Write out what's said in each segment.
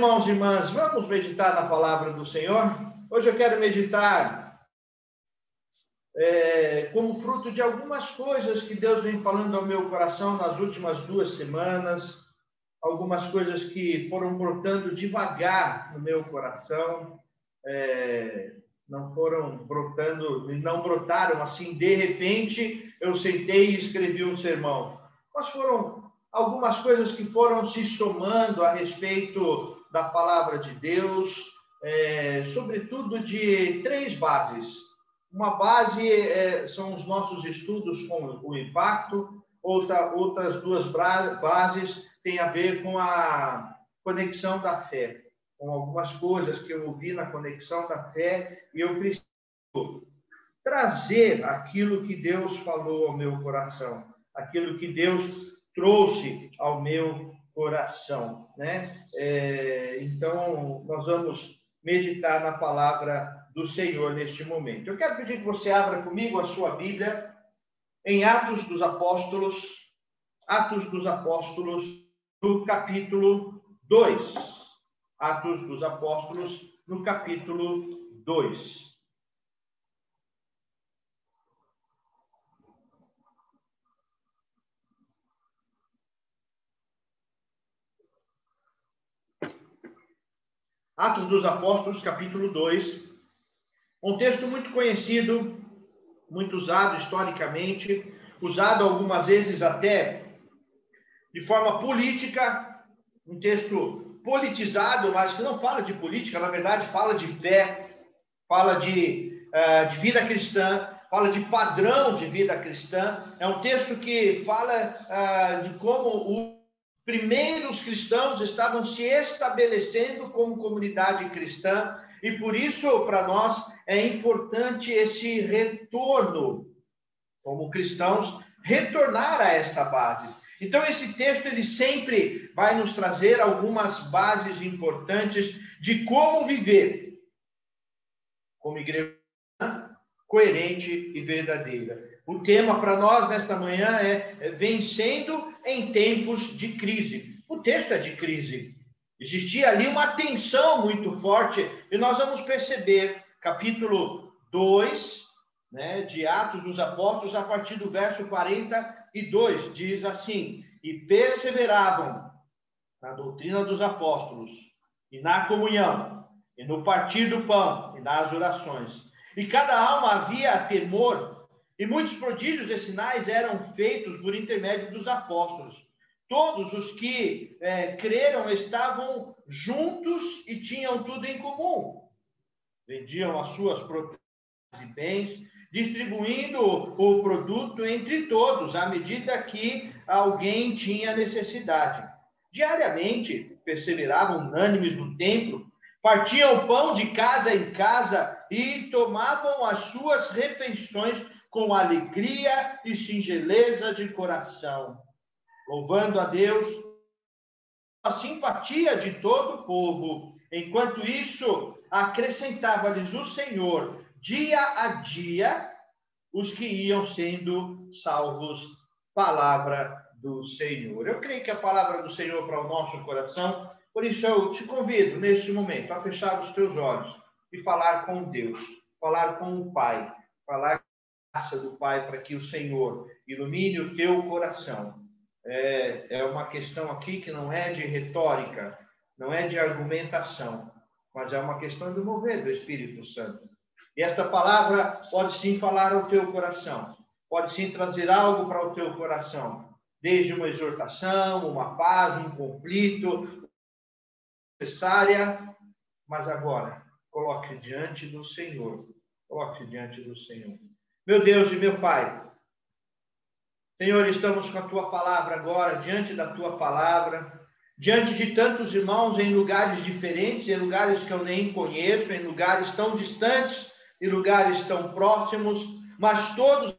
irmãos e irmãs, vamos meditar na palavra do Senhor? Hoje eu quero meditar é, como fruto de algumas coisas que Deus vem falando ao meu coração nas últimas duas semanas, algumas coisas que foram brotando devagar no meu coração, é, não foram brotando, não brotaram assim, de repente eu sentei e escrevi um sermão, mas foram algumas coisas que foram se somando a respeito da palavra de Deus, é, sobretudo de três bases. Uma base é, são os nossos estudos com o impacto, outra, outras duas bases têm a ver com a conexão da fé, com algumas coisas que eu ouvi na conexão da fé e eu preciso trazer aquilo que Deus falou ao meu coração, aquilo que Deus trouxe ao meu coração, né? É, então, nós vamos meditar na palavra do Senhor neste momento. Eu quero pedir que você abra comigo a sua Bíblia em Atos dos Apóstolos, Atos dos Apóstolos, no capítulo 2. Atos dos Apóstolos, no capítulo 2. Atos dos Apóstolos, capítulo 2. Um texto muito conhecido, muito usado historicamente, usado algumas vezes até de forma política, um texto politizado, mas que não fala de política, na verdade fala de fé, fala de, uh, de vida cristã, fala de padrão de vida cristã. É um texto que fala uh, de como o primeiros cristãos estavam se estabelecendo como comunidade cristã e por isso para nós é importante esse retorno como cristãos retornar a esta base. Então esse texto ele sempre vai nos trazer algumas bases importantes de como viver como igreja coerente e verdadeira. O tema para nós nesta manhã é vencendo em tempos de crise. O texto é de crise. Existia ali uma tensão muito forte e nós vamos perceber, capítulo 2, né, de Atos dos Apóstolos, a partir do verso 42, diz assim: E perseveravam na doutrina dos apóstolos, e na comunhão, e no partir do pão, e nas orações. E cada alma havia temor e muitos prodígios e sinais eram feitos por intermédio dos apóstolos. Todos os que é, creram estavam juntos e tinham tudo em comum. Vendiam as suas propriedades e bens, distribuindo o produto entre todos, à medida que alguém tinha necessidade. Diariamente, perseveravam unânimes no templo, partiam pão de casa em casa e tomavam as suas refeições com alegria e singeleza de coração, louvando a Deus, a simpatia de todo o povo. Enquanto isso, acrescentava-lhes o Senhor, dia a dia, os que iam sendo salvos. Palavra do Senhor. Eu creio que a palavra do Senhor para o nosso coração, por isso eu te convido neste momento a fechar os teus olhos e falar com Deus, falar com o Pai, falar graça do Pai para que o Senhor ilumine o teu coração. É, é uma questão aqui que não é de retórica, não é de argumentação, mas é uma questão do mover do Espírito Santo. E esta palavra pode sim falar ao teu coração, pode sim trazer algo para o teu coração, desde uma exortação, uma paz, um conflito necessária, mas agora coloque diante do Senhor, coloque diante do Senhor. Meu Deus e meu Pai, Senhor, estamos com a tua palavra agora, diante da tua palavra, diante de tantos irmãos em lugares diferentes, em lugares que eu nem conheço, em lugares tão distantes e lugares tão próximos, mas todos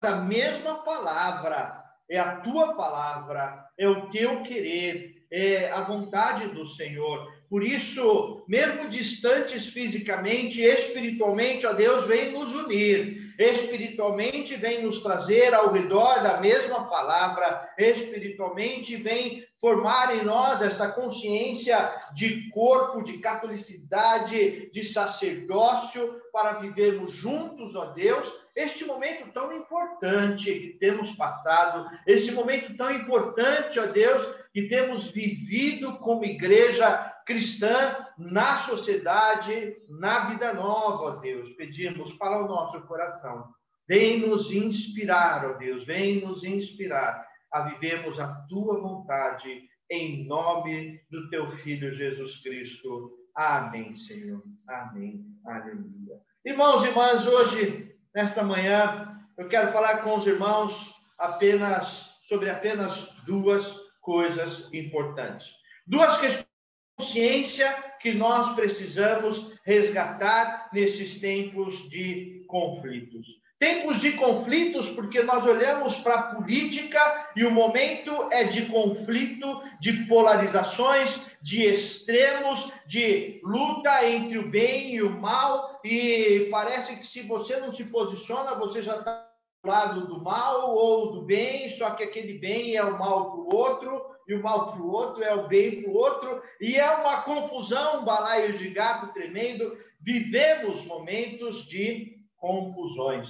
a mesma palavra, é a tua palavra, é o teu querer, é a vontade do Senhor. Por isso, mesmo distantes fisicamente, espiritualmente, ó Deus, vem nos unir espiritualmente vem nos trazer ao redor da mesma palavra, espiritualmente vem formar em nós esta consciência de corpo, de catolicidade, de sacerdócio, para vivermos juntos, ó Deus, este momento tão importante que temos passado, este momento tão importante, ó Deus, que temos vivido como igreja cristã na sociedade, na vida nova, ó Deus. Pedimos para o nosso coração. Vem nos inspirar, ó Deus, vem nos inspirar a vivermos a tua vontade, em nome do teu Filho Jesus Cristo. Amém, Senhor. Amém. Aleluia. Irmãos e irmãs, hoje Nesta manhã, eu quero falar com os irmãos apenas sobre apenas duas coisas importantes. Duas questões de consciência que nós precisamos resgatar nesses tempos de conflitos. Tempos de conflitos, porque nós olhamos para a política e o momento é de conflito, de polarizações, de extremos, de luta entre o bem e o mal, e parece que se você não se posiciona, você já está lado do mal ou do bem, só que aquele bem é o mal para o outro, e o mal para o outro é o bem para o outro, e é uma confusão, um balaio de gato tremendo. Vivemos momentos de confusões,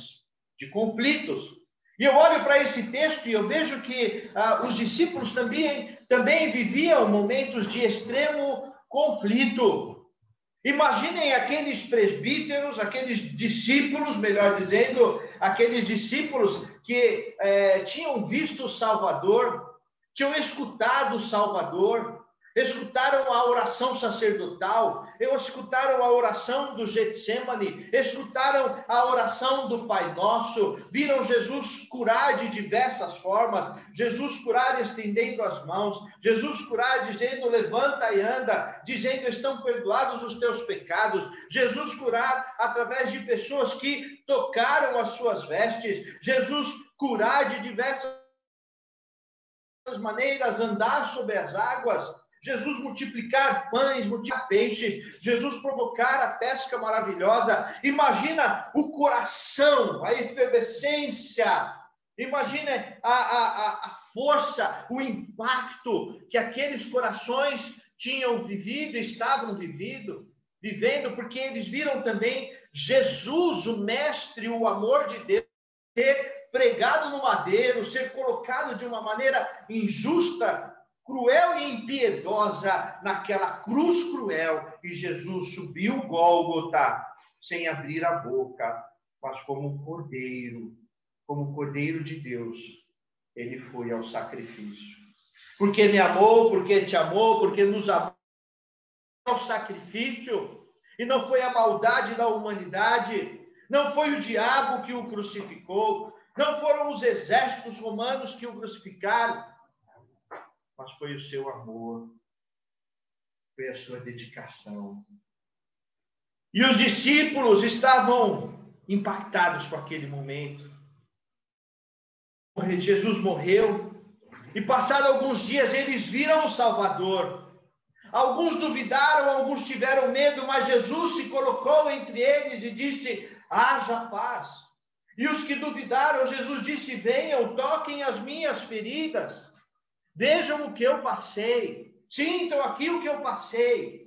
de conflitos. E eu olho para esse texto e eu vejo que ah, os discípulos também, também viviam momentos de extremo conflito. Imaginem aqueles presbíteros, aqueles discípulos, melhor dizendo, aqueles discípulos que eh, tinham visto o Salvador, tinham escutado o Salvador, escutaram a oração sacerdotal, escutaram a oração do Getsemane, escutaram a oração do Pai Nosso, viram Jesus curar de diversas formas, Jesus curar estendendo as mãos, Jesus curar dizendo levanta e anda, dizendo estão perdoados os teus pecados, Jesus curar através de pessoas que tocaram as suas vestes, Jesus curar de diversas maneiras, andar sobre as águas, Jesus multiplicar pães, multiplicar peixes, Jesus provocar a pesca maravilhosa. Imagina o coração, a efervescência, imagina a, a, a força, o impacto que aqueles corações tinham vivido, estavam vivendo, vivendo, porque eles viram também Jesus, o Mestre, o amor de Deus, ser pregado no madeiro, ser colocado de uma maneira injusta cruel e impiedosa naquela cruz cruel, e Jesus subiu Gólgota sem abrir a boca, mas como um cordeiro, como um cordeiro de Deus, ele foi ao sacrifício. Porque me amou, porque te amou, porque nos amou? Ao sacrifício, e não foi a maldade da humanidade, não foi o diabo que o crucificou, não foram os exércitos romanos que o crucificaram, mas foi o seu amor, foi a sua dedicação. E os discípulos estavam impactados com aquele momento. Jesus morreu, e passados alguns dias eles viram o Salvador. Alguns duvidaram, alguns tiveram medo, mas Jesus se colocou entre eles e disse: haja paz. E os que duvidaram, Jesus disse: venham, toquem as minhas feridas. Vejam o que eu passei. Sintam aqui o que eu passei.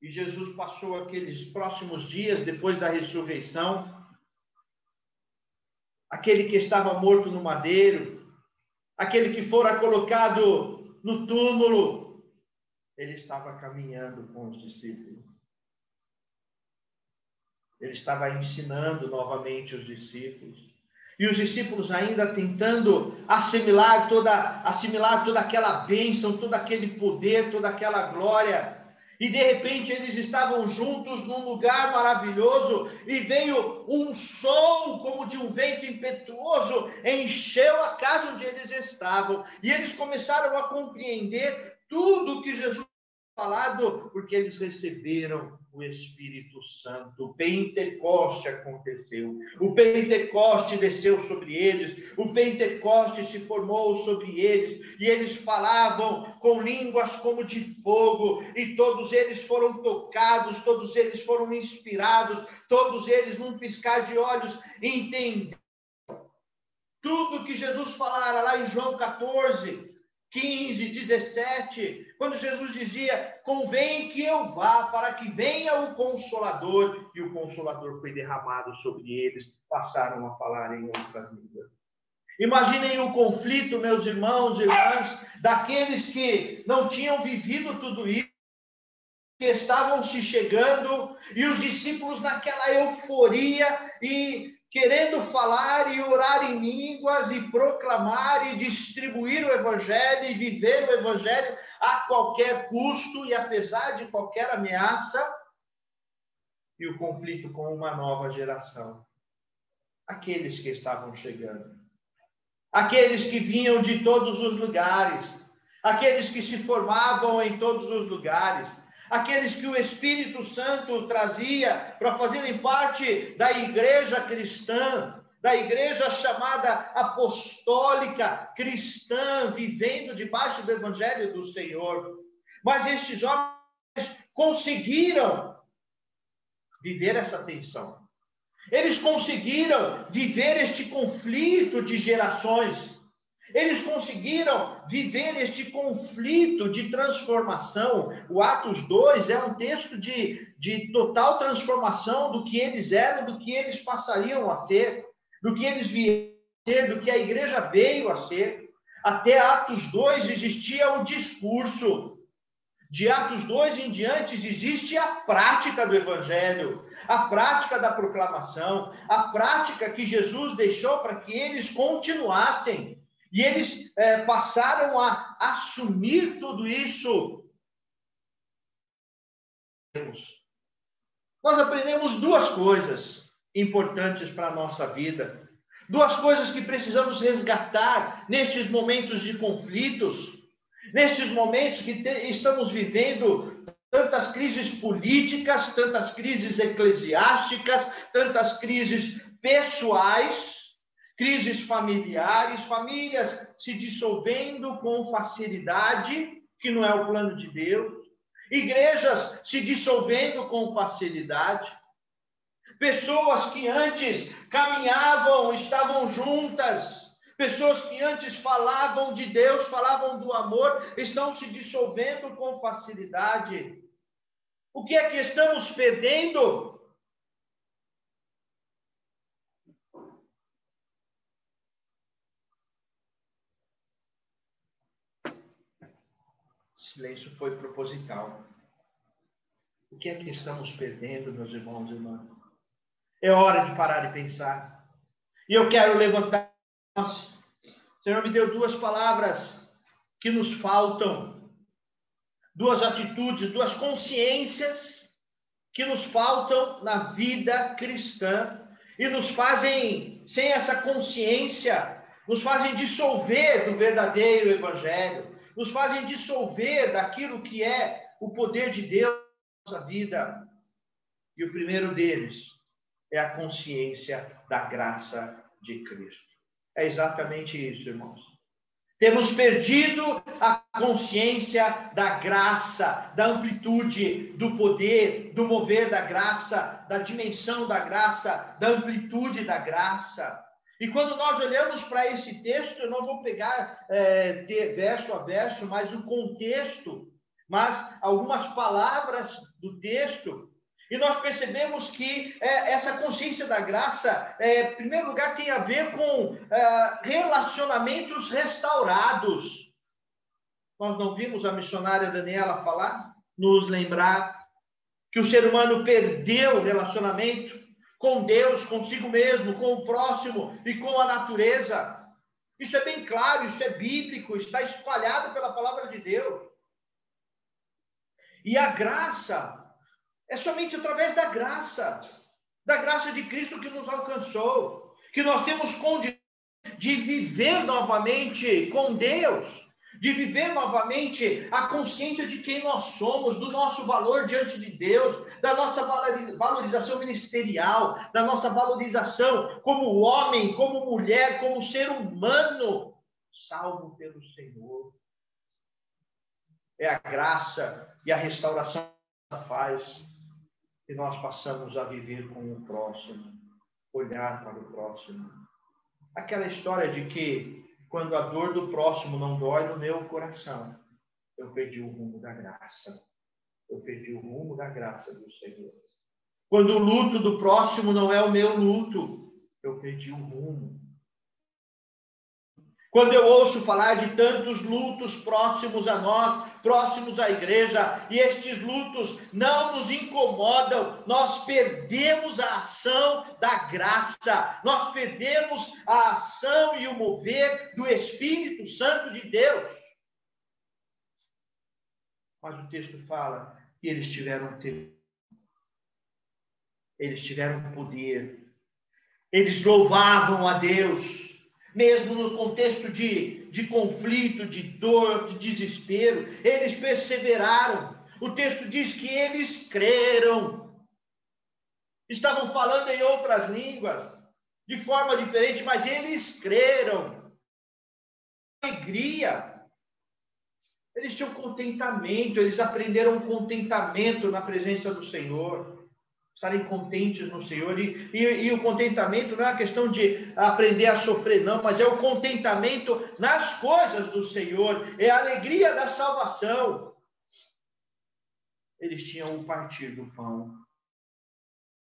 E Jesus passou aqueles próximos dias depois da ressurreição. Aquele que estava morto no madeiro, aquele que fora colocado no túmulo, ele estava caminhando com os discípulos. Ele estava ensinando novamente os discípulos. E os discípulos ainda tentando assimilar toda, assimilar toda aquela bênção, todo aquele poder, toda aquela glória. E de repente eles estavam juntos num lugar maravilhoso e veio um som como de um vento impetuoso, encheu a casa onde eles estavam. E eles começaram a compreender tudo que Jesus falado porque eles receberam o Espírito Santo. O Pentecoste aconteceu. O Pentecoste desceu sobre eles. O Pentecoste se formou sobre eles. E eles falavam com línguas como de fogo. E todos eles foram tocados, todos eles foram inspirados, todos eles, num piscar de olhos, entenderam tudo que Jesus falara lá em João 14 15, 17, quando Jesus dizia: Convém que eu vá, para que venha o Consolador, e o Consolador foi derramado sobre eles, passaram a falar em outra língua. Imaginem o conflito, meus irmãos e irmãs, daqueles que não tinham vivido tudo isso, que estavam se chegando, e os discípulos naquela euforia e querendo falar e orar em línguas e proclamar e distribuir o evangelho e viver o evangelho a qualquer custo e apesar de qualquer ameaça, e o conflito com uma nova geração. Aqueles que estavam chegando, aqueles que vinham de todos os lugares, aqueles que se formavam em todos os lugares, aqueles que o Espírito Santo trazia para fazerem parte da igreja cristã, da igreja chamada apostólica cristã, vivendo debaixo do evangelho do Senhor. Mas estes homens conseguiram viver essa tensão. Eles conseguiram viver este conflito de gerações. Eles conseguiram viver este conflito de transformação. O Atos 2 é um texto de, de total transformação do que eles eram, do que eles passariam a ser, do que eles vieram a ser, do que a igreja veio a ser. Até Atos 2 existia o discurso. De Atos 2 em diante existe a prática do evangelho, a prática da proclamação, a prática que Jesus deixou para que eles continuassem e eles é, passaram a assumir tudo isso. Nós aprendemos duas coisas importantes para a nossa vida. Duas coisas que precisamos resgatar nestes momentos de conflitos, nestes momentos que te, estamos vivendo tantas crises políticas, tantas crises eclesiásticas, tantas crises pessoais crises familiares, famílias se dissolvendo com facilidade, que não é o plano de Deus, igrejas se dissolvendo com facilidade, pessoas que antes caminhavam, estavam juntas, pessoas que antes falavam de Deus, falavam do amor, estão se dissolvendo com facilidade. O que é que estamos perdendo? Silêncio foi proposital. O que é que estamos perdendo, meus irmãos e irmãs? É hora de parar e pensar. E eu quero levantar. Senhor me deu duas palavras que nos faltam, duas atitudes, duas consciências que nos faltam na vida cristã e nos fazem, sem essa consciência, nos fazem dissolver do verdadeiro evangelho nos fazem dissolver daquilo que é o poder de Deus na nossa vida. E o primeiro deles é a consciência da graça de Cristo. É exatamente isso, irmãos. Temos perdido a consciência da graça, da amplitude, do poder, do mover da graça, da dimensão da graça, da amplitude da graça. E quando nós olhamos para esse texto, eu não vou pegar é, verso a verso, mas o contexto, mas algumas palavras do texto, e nós percebemos que é, essa consciência da graça, é, em primeiro lugar, tem a ver com é, relacionamentos restaurados. Nós não vimos a missionária Daniela falar, nos lembrar que o ser humano perdeu o relacionamento com Deus, consigo mesmo, com o próximo e com a natureza. Isso é bem claro, isso é bíblico, está espalhado pela palavra de Deus. E a graça é somente através da graça, da graça de Cristo que nos alcançou, que nós temos condição de viver novamente com Deus, de viver novamente a consciência de quem nós somos, do nosso valor diante de Deus, da nossa valorização ministerial, da nossa valorização como homem, como mulher, como ser humano, salvo pelo Senhor. É a graça e a restauração que faz que nós passamos a viver com o próximo, olhar para o próximo. Aquela história de que quando a dor do próximo não dói no meu coração, eu perdi o rumo da graça. Eu perdi o rumo da graça do Senhor. Quando o luto do próximo não é o meu luto, eu perdi o rumo. Quando eu ouço falar de tantos lutos próximos a nós, próximos à igreja, e estes lutos não nos incomodam, nós perdemos a ação da graça, nós perdemos a ação e o mover do Espírito Santo de Deus. Mas o texto fala que eles tiveram tempo, eles tiveram poder, eles louvavam a Deus mesmo no contexto de, de conflito, de dor, de desespero, eles perseveraram. O texto diz que eles creram. Estavam falando em outras línguas, de forma diferente, mas eles creram. Alegria. Eles tinham contentamento, eles aprenderam contentamento na presença do Senhor estarem contentes no Senhor. E, e, e, o contentamento não é uma questão de aprender a sofrer, não, mas é o contentamento nas coisas do Senhor, é a alegria da salvação. Eles tinham o partir do pão,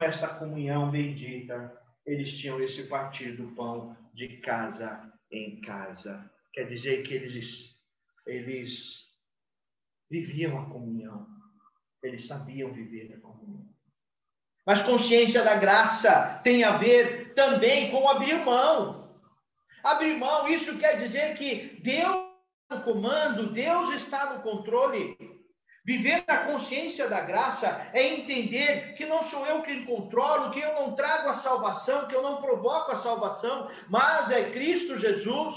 esta comunhão bendita, eles tinham esse partir do pão de casa em casa. Quer dizer que eles, eles viviam a comunhão, eles sabiam viver a comunhão. Mas consciência da graça tem a ver também com abrir mão. Abrir mão, isso quer dizer que Deus está no comando, Deus está no controle. Viver na consciência da graça é entender que não sou eu quem controlo, que eu não trago a salvação, que eu não provoco a salvação, mas é Cristo Jesus.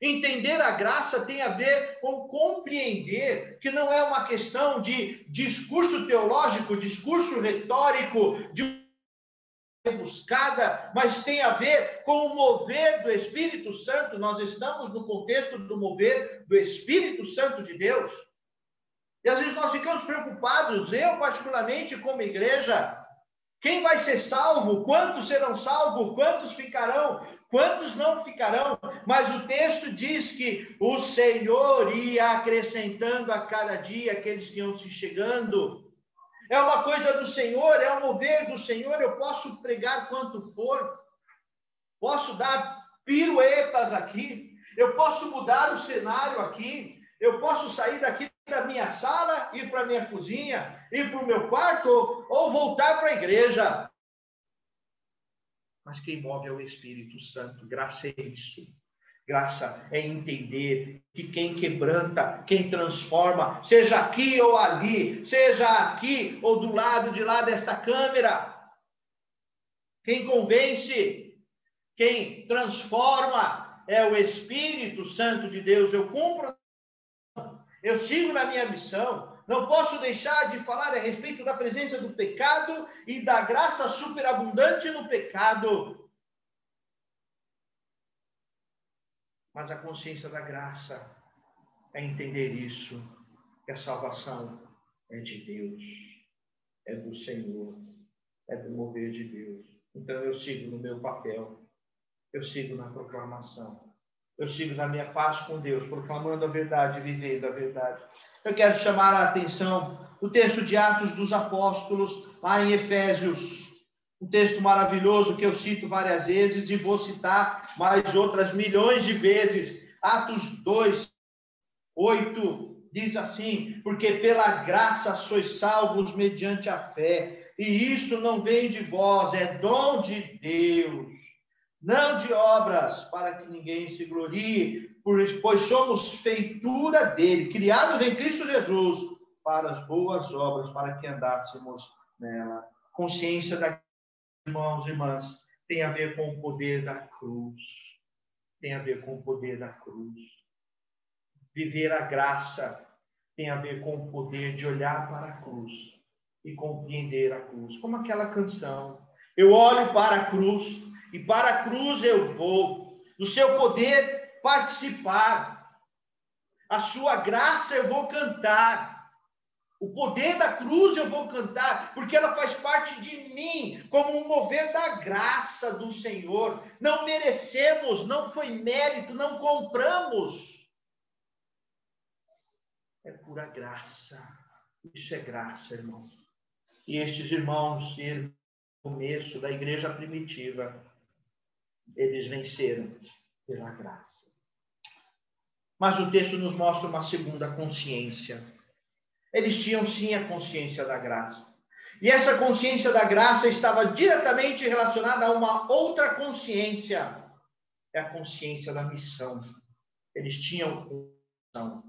Entender a graça tem a ver com compreender que não é uma questão de discurso teológico, discurso retórico, de buscada, mas tem a ver com o mover do Espírito Santo. Nós estamos no contexto do mover do Espírito Santo de Deus. E às vezes nós ficamos preocupados, eu particularmente como igreja, quem vai ser salvo? Quantos serão salvos? Quantos ficarão? Quantos não ficarão? Mas o texto diz que o Senhor ia acrescentando a cada dia aqueles que iam se chegando. É uma coisa do Senhor, é um mover do Senhor. Eu posso pregar quanto for, posso dar piruetas aqui, eu posso mudar o cenário aqui, eu posso sair daqui da minha sala, ir para a minha cozinha, ir para o meu quarto ou voltar para a igreja mas quem move é o Espírito Santo. Graça é isso. Graça é entender que quem quebranta, quem transforma, seja aqui ou ali, seja aqui ou do lado de lá desta câmera, quem convence, quem transforma é o Espírito Santo de Deus. Eu cumpro, eu sigo na minha missão, não posso deixar de falar a respeito da presença do pecado e da graça superabundante no pecado. Mas a consciência da graça é entender isso, que a salvação é de Deus, é do Senhor, é do mover de Deus. Então eu sigo no meu papel, eu sigo na proclamação, eu sigo na minha paz com Deus, proclamando a verdade, vivendo a verdade. Eu quero chamar a atenção o texto de Atos dos Apóstolos, lá em Efésios. Um texto maravilhoso que eu cito várias vezes e vou citar mais outras milhões de vezes. Atos 2, 8 diz assim: Porque pela graça sois salvos mediante a fé, e isto não vem de vós, é dom de Deus, não de obras, para que ninguém se glorie, pois somos feitura dele, criados em Cristo Jesus, para as boas obras, para que andássemos nela. Consciência da irmãos e irmãs tem a ver com o poder da cruz. Tem a ver com o poder da cruz. Viver a graça tem a ver com o poder de olhar para a cruz e compreender a cruz, como aquela canção. Eu olho para a cruz e para a cruz eu vou, do seu poder participar, a sua graça eu vou cantar. O poder da cruz eu vou cantar, porque ela faz parte de mim, como um mover da graça do Senhor. Não merecemos, não foi mérito, não compramos. É pura graça. Isso é graça, irmãos. E estes irmãos, no começo da igreja primitiva, eles venceram pela graça. Mas o texto nos mostra uma segunda consciência eles tinham sim a consciência da graça. E essa consciência da graça estava diretamente relacionada a uma outra consciência, é a consciência da missão. Eles tinham missão.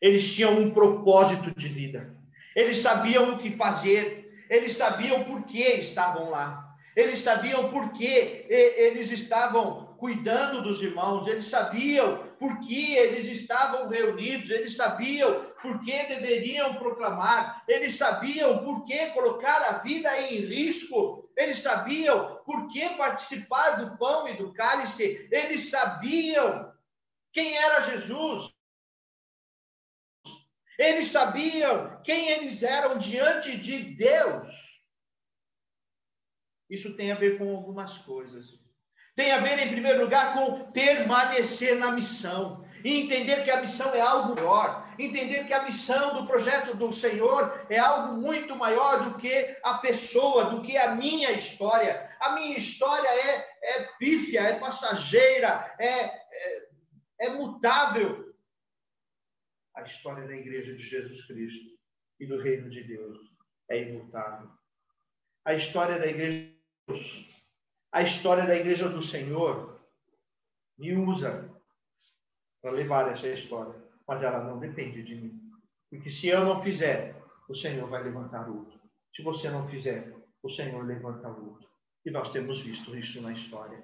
Eles tinham um propósito de vida. Eles sabiam o que fazer. Eles sabiam por que estavam lá. Eles sabiam por que eles estavam cuidando dos irmãos. Eles sabiam por que eles estavam reunidos. Eles sabiam por que deveriam proclamar, eles sabiam por que colocar a vida em risco, eles sabiam por que participar do pão e do cálice, eles sabiam quem era Jesus. Eles sabiam quem eles eram diante de Deus. Isso tem a ver com algumas coisas. Tem a ver, em primeiro lugar, com permanecer na missão e entender que a missão é algo maior entender que a missão do projeto do Senhor é algo muito maior do que a pessoa, do que a minha história. A minha história é, é pífia, é passageira, é, é, é mutável. A história da igreja de Jesus Cristo e do reino de Deus é imutável. A história da igreja de Deus, a história da igreja do Senhor me usa para levar essa história mas ela não depende de mim. Porque se eu não fizer, o Senhor vai levantar outro. Se você não fizer, o Senhor levanta outro. E nós temos visto isso na história.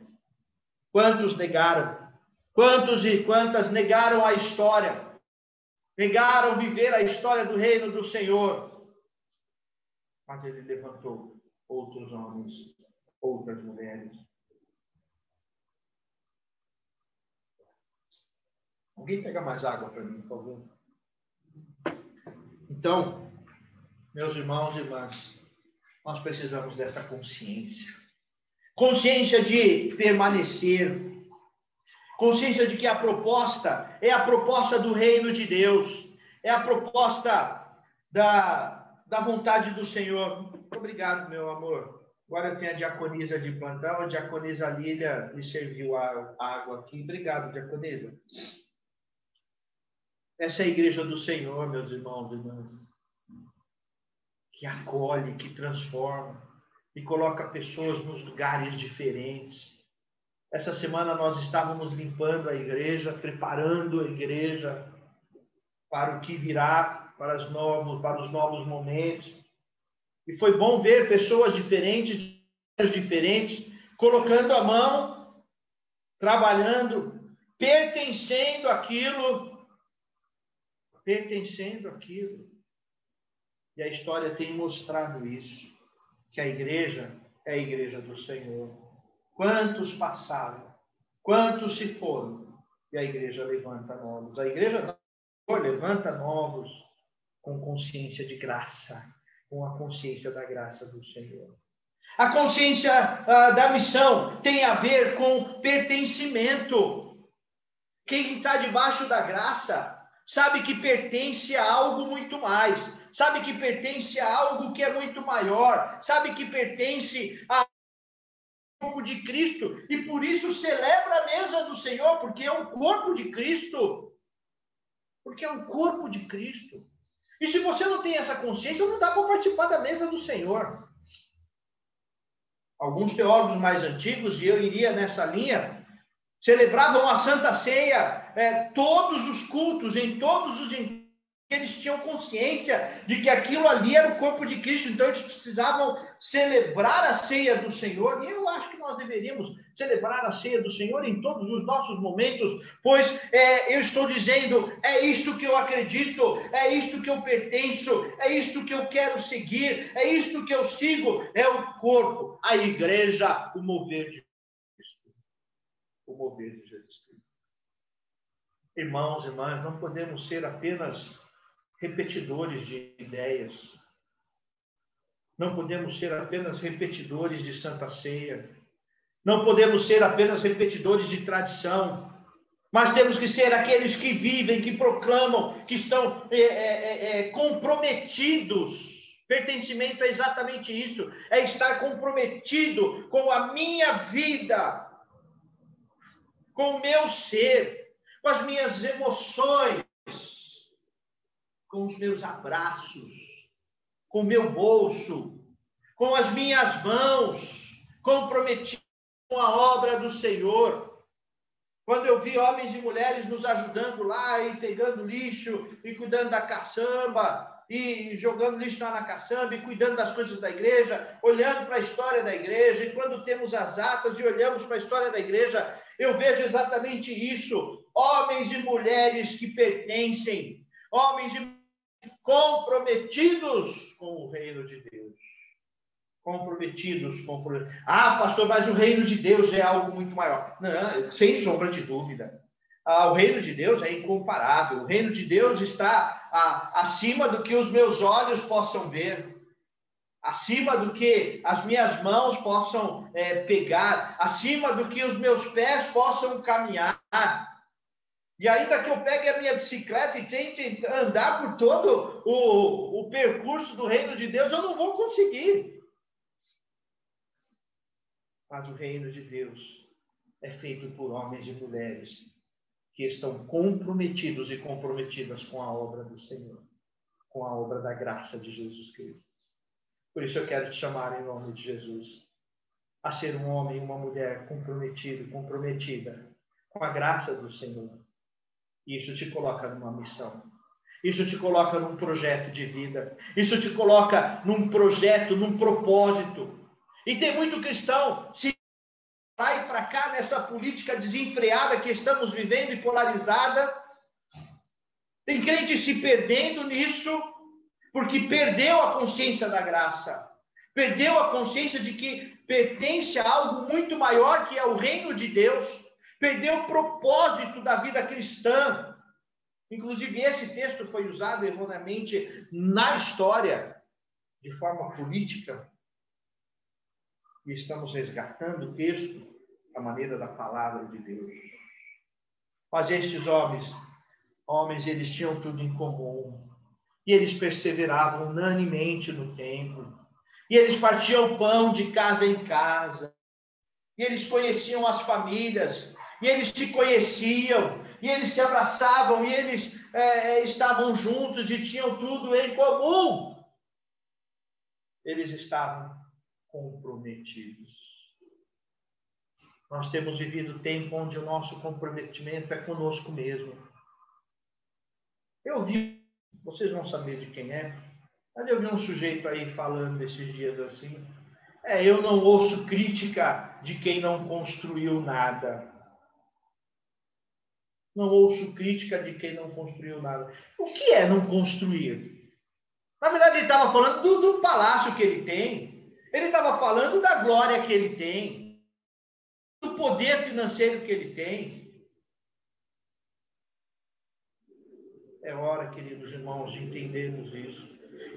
Quantos negaram? Quantos e quantas negaram a história? Negaram viver a história do reino do Senhor. Mas ele levantou outros homens, outras mulheres, Alguém pega mais água para mim, por favor? Então, meus irmãos e irmãs, nós precisamos dessa consciência. Consciência de permanecer. Consciência de que a proposta é a proposta do reino de Deus. É a proposta da, da vontade do Senhor. Obrigado, meu amor. Agora tenho a diaconisa de plantão, a diaconisa Lília me serviu a água aqui. Obrigado, diaconisa. Essa é a igreja do Senhor, meus irmãos e irmãs, que acolhe, que transforma e coloca pessoas nos lugares diferentes. Essa semana nós estávamos limpando a igreja, preparando a igreja para o que virá, para, os novos, para os novos momentos. E foi bom ver pessoas diferentes, diferentes, colocando a mão, trabalhando, pertencendo àquilo pertencendo àquilo. E a história tem mostrado isso, que a igreja é a igreja do Senhor. Quantos passaram? Quantos se foram? E a igreja levanta novos. A igreja levanta novos com consciência de graça, com a consciência da graça do Senhor. A consciência ah, da missão tem a ver com pertencimento. Quem está debaixo da graça sabe que pertence a algo muito mais, sabe que pertence a algo que é muito maior, sabe que pertence a corpo de Cristo e por isso celebra a mesa do Senhor, porque é o corpo de Cristo. Porque é o corpo de Cristo. E se você não tem essa consciência, não dá para participar da mesa do Senhor. Alguns teólogos mais antigos, e eu iria nessa linha, celebravam a Santa Ceia é, todos os cultos, em todos os eles tinham consciência de que aquilo ali era o corpo de Cristo, então eles precisavam celebrar a ceia do Senhor, e eu acho que nós deveríamos celebrar a ceia do Senhor em todos os nossos momentos, pois é, eu estou dizendo, é isto que eu acredito, é isto que eu pertenço, é isto que eu quero seguir, é isto que eu sigo, é o corpo, a igreja, o mover de Cristo. O mover de Jesus Cristo. Irmãos irmãs, não podemos ser apenas repetidores de ideias. Não podemos ser apenas repetidores de Santa Ceia. Não podemos ser apenas repetidores de tradição. Mas temos que ser aqueles que vivem, que proclamam, que estão é, é, é, é comprometidos. Pertencimento é exatamente isso: é estar comprometido com a minha vida, com o meu ser, com as minhas emoções, com os meus abraços, com o meu bolso, com as minhas mãos, comprometido com a obra do Senhor. Quando eu vi homens e mulheres nos ajudando lá e pegando lixo e cuidando da caçamba e jogando lixo lá na caçamba e cuidando das coisas da igreja, olhando para a história da igreja, e quando temos as atas e olhamos para a história da igreja, eu vejo exatamente isso: homens e mulheres que pertencem, homens e comprometidos com o reino de Deus. Comprometidos com o Ah, pastor, mas o reino de Deus é algo muito maior. Não, sem sombra de dúvida. Ah, o reino de Deus é incomparável. O reino de Deus está ah, acima do que os meus olhos possam ver, acima do que as minhas mãos possam é, pegar, acima do que os meus pés possam caminhar. E ainda que eu pegue a minha bicicleta e tente andar por todo o, o percurso do reino de Deus, eu não vou conseguir. Mas o reino de Deus é feito por homens e mulheres que estão comprometidos e comprometidas com a obra do Senhor, com a obra da graça de Jesus Cristo. Por isso eu quero te chamar em nome de Jesus a ser um homem e uma mulher comprometido, comprometida com a graça do Senhor isso te coloca numa missão. Isso te coloca num projeto de vida. Isso te coloca num projeto, num propósito. E tem muito cristão se vai para cá nessa política desenfreada que estamos vivendo e polarizada. Tem crente se perdendo nisso porque perdeu a consciência da graça. Perdeu a consciência de que pertence a algo muito maior que é o reino de Deus perdeu o propósito da vida cristã. Inclusive, esse texto foi usado erroneamente na história, de forma política. E estamos resgatando o texto da maneira da palavra de Deus. Mas estes homens, homens, eles tinham tudo em comum. E eles perseveravam unanimemente no templo. E eles partiam pão de casa em casa. E eles conheciam as famílias e eles se conheciam, e eles se abraçavam, e eles é, é, estavam juntos e tinham tudo em comum. Eles estavam comprometidos. Nós temos vivido tempo onde o nosso comprometimento é conosco mesmo. Eu vi, vocês vão saber de quem é, mas eu vi um sujeito aí falando esses dias assim. É, eu não ouço crítica de quem não construiu nada. Não ouço crítica de quem não construiu nada. O que é não construir? Na verdade, ele estava falando do, do palácio que ele tem. Ele estava falando da glória que ele tem. Do poder financeiro que ele tem. É hora, queridos irmãos, de entendermos isso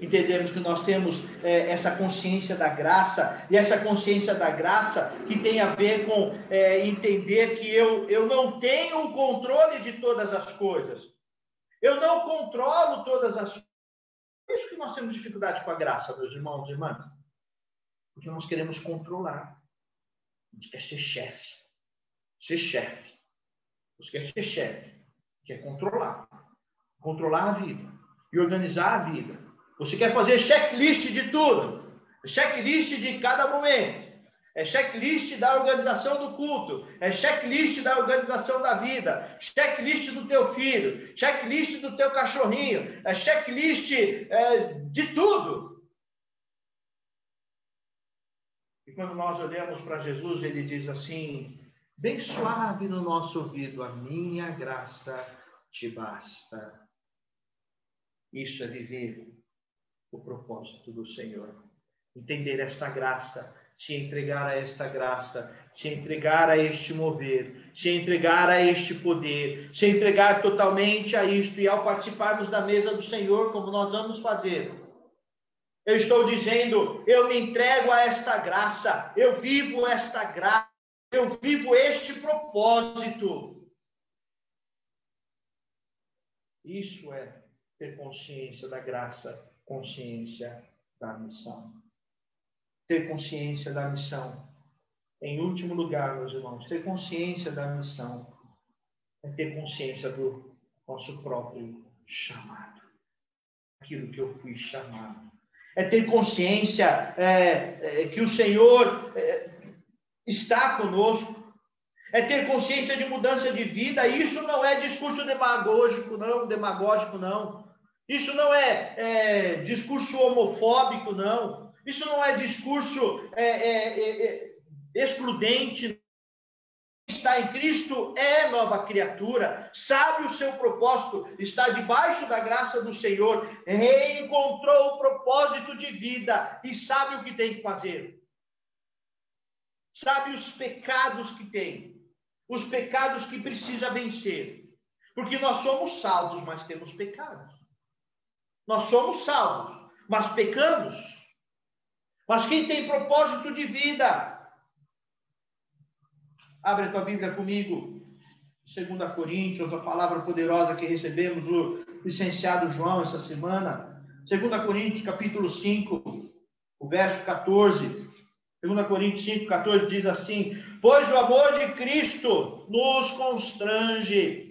entendemos que nós temos é, essa consciência da graça, e essa consciência da graça que tem a ver com é, entender que eu, eu não tenho o controle de todas as coisas. Eu não controlo todas as coisas. Por isso que nós temos dificuldade com a graça, meus irmãos e irmãs. Porque nós queremos controlar. A gente quer ser chefe. Ser chefe. Você quer ser chefe. Quer controlar. Controlar a vida. E organizar a vida você quer fazer checklist de tudo, checklist de cada momento, é checklist da organização do culto, é checklist da organização da vida, checklist do teu filho, checklist do teu cachorrinho, é checklist é, de tudo. E quando nós olhamos para Jesus, ele diz assim, bem suave no nosso ouvido: A minha graça te basta. Isso é viver o propósito do Senhor. Entender esta graça, se entregar a esta graça, se entregar a este mover, se entregar a este poder, se entregar totalmente a isto e ao participarmos da mesa do Senhor, como nós vamos fazer, eu estou dizendo, eu me entrego a esta graça, eu vivo esta graça, eu vivo este propósito. Isso é ter consciência da graça, consciência da missão. Ter consciência da missão. Em último lugar, meus irmãos, ter consciência da missão é ter consciência do nosso próprio chamado. Aquilo que eu fui chamado. É ter consciência é, é, que o Senhor é, está conosco. É ter consciência de mudança de vida. Isso não é discurso demagógico, não, demagógico, não. Isso não é, é discurso homofóbico, não. Isso não é discurso é, é, é, é excludente. Está em Cristo é nova criatura, sabe o seu propósito, está debaixo da graça do Senhor, reencontrou o propósito de vida e sabe o que tem que fazer. Sabe os pecados que tem, os pecados que precisa vencer. Porque nós somos salvos, mas temos pecados. Nós somos salvos, mas pecamos. Mas quem tem propósito de vida? Abre a tua Bíblia comigo. 2 Coríntios, a palavra poderosa que recebemos do licenciado João essa semana. 2 Coríntios, capítulo 5, o verso 14. 2 Coríntios 5, 14 diz assim: Pois o amor de Cristo nos constrange,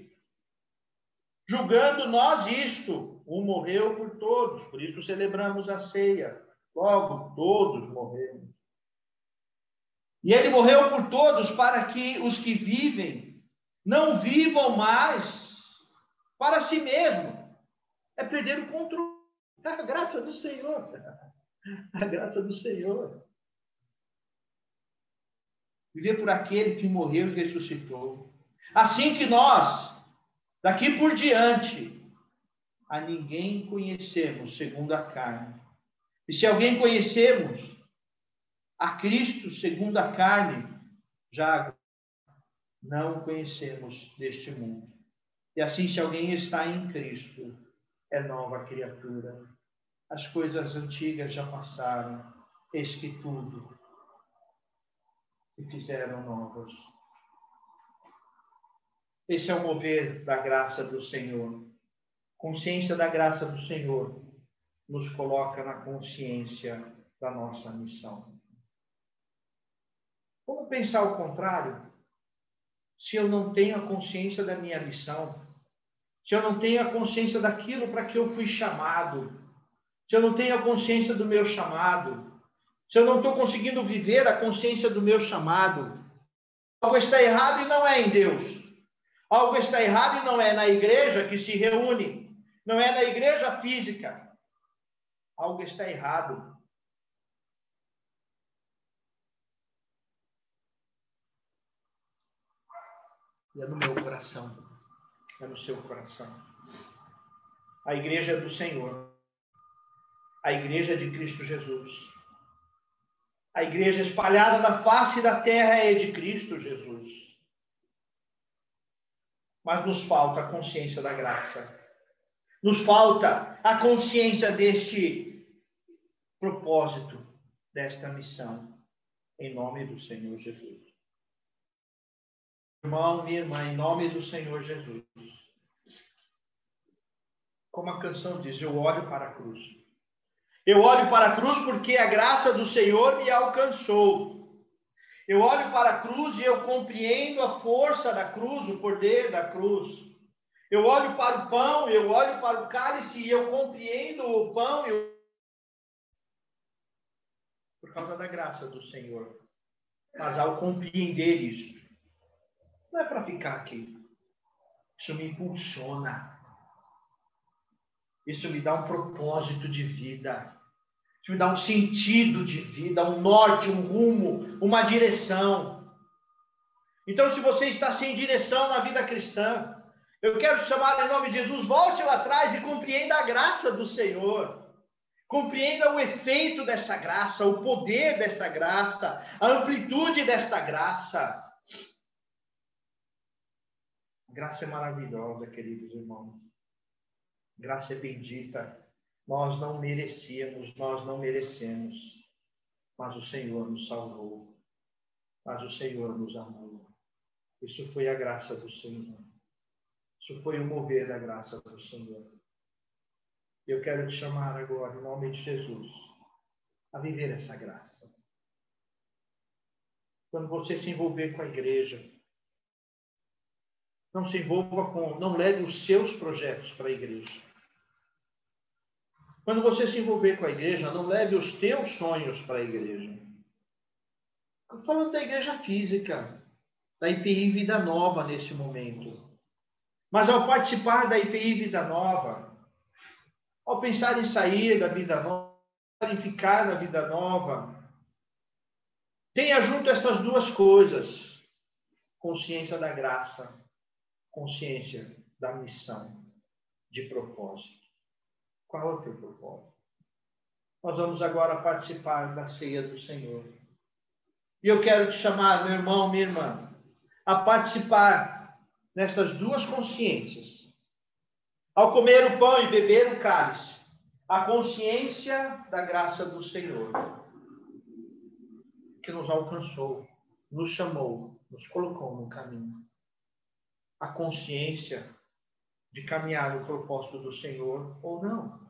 julgando nós isto, um morreu por todos, por isso celebramos a ceia. Logo, todos morremos. E ele morreu por todos para que os que vivem não vivam mais para si mesmo. É perder o controle. A graça do Senhor. A graça do Senhor. Viver por aquele que morreu e ressuscitou. Assim que nós, daqui por diante, a ninguém conhecemos segundo a carne. E se alguém conhecemos a Cristo segundo a carne, já não conhecemos deste mundo. E assim, se alguém está em Cristo, é nova criatura. As coisas antigas já passaram, eis que tudo se fizeram novas. Esse é o mover da graça do Senhor consciência da graça do Senhor nos coloca na consciência da nossa missão. Como pensar o contrário? Se eu não tenho a consciência da minha missão, se eu não tenho a consciência daquilo para que eu fui chamado, se eu não tenho a consciência do meu chamado, se eu não estou conseguindo viver a consciência do meu chamado, algo está errado e não é em Deus. Algo está errado e não é na igreja que se reúne não é na igreja física. Algo está errado. E é no meu coração. É no seu coração. A igreja é do Senhor. A igreja é de Cristo Jesus. A igreja espalhada na face da terra é de Cristo Jesus. Mas nos falta a consciência da graça nos falta a consciência deste propósito, desta missão, em nome do Senhor Jesus. Irmão, minha irmã, em nome do Senhor Jesus. Como a canção diz, eu olho para a cruz. Eu olho para a cruz porque a graça do Senhor me alcançou. Eu olho para a cruz e eu compreendo a força da cruz, o poder da cruz. Eu olho para o pão, eu olho para o cálice e eu compreendo o pão. Eu... Por causa da graça do Senhor. Mas ao compreender isso, não é para ficar aqui. Isso me impulsiona. Isso me dá um propósito de vida. Isso me dá um sentido de vida, um norte, um rumo, uma direção. Então, se você está sem direção na vida cristã, eu quero te chamar em nome de Jesus, volte lá atrás e compreenda a graça do Senhor. Compreenda o efeito dessa graça, o poder dessa graça, a amplitude desta graça. Graça é maravilhosa, queridos irmãos. Graça é bendita. Nós não merecíamos, nós não merecemos. Mas o Senhor nos salvou. Mas o Senhor nos amou. Isso foi a graça do Senhor. Isso foi o mover da graça do Senhor. Eu quero te chamar agora, em nome de Jesus, a viver essa graça. Quando você se envolver com a igreja, não se envolva com, não leve os seus projetos para a igreja. Quando você se envolver com a igreja, não leve os teus sonhos para a igreja. Estou falando da igreja física, da IPI Vida Nova nesse momento. Mas ao participar da IPI Vida Nova, ao pensar em sair da vida nova, em ficar na vida nova, tenha junto essas duas coisas: consciência da graça, consciência da missão, de propósito. Qual é o teu propósito? Nós vamos agora participar da ceia do Senhor. E eu quero te chamar, meu irmão, minha irmã, a participar nestas duas consciências ao comer o pão e beber o cálice, a consciência da graça do Senhor, que nos alcançou, nos chamou, nos colocou no caminho. A consciência de caminhar no propósito do Senhor ou não.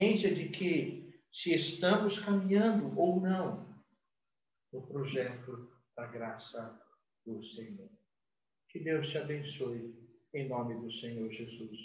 A consciência de que se estamos caminhando ou não no projeto da graça do Senhor. Que Deus te abençoe em nome do Senhor Jesus.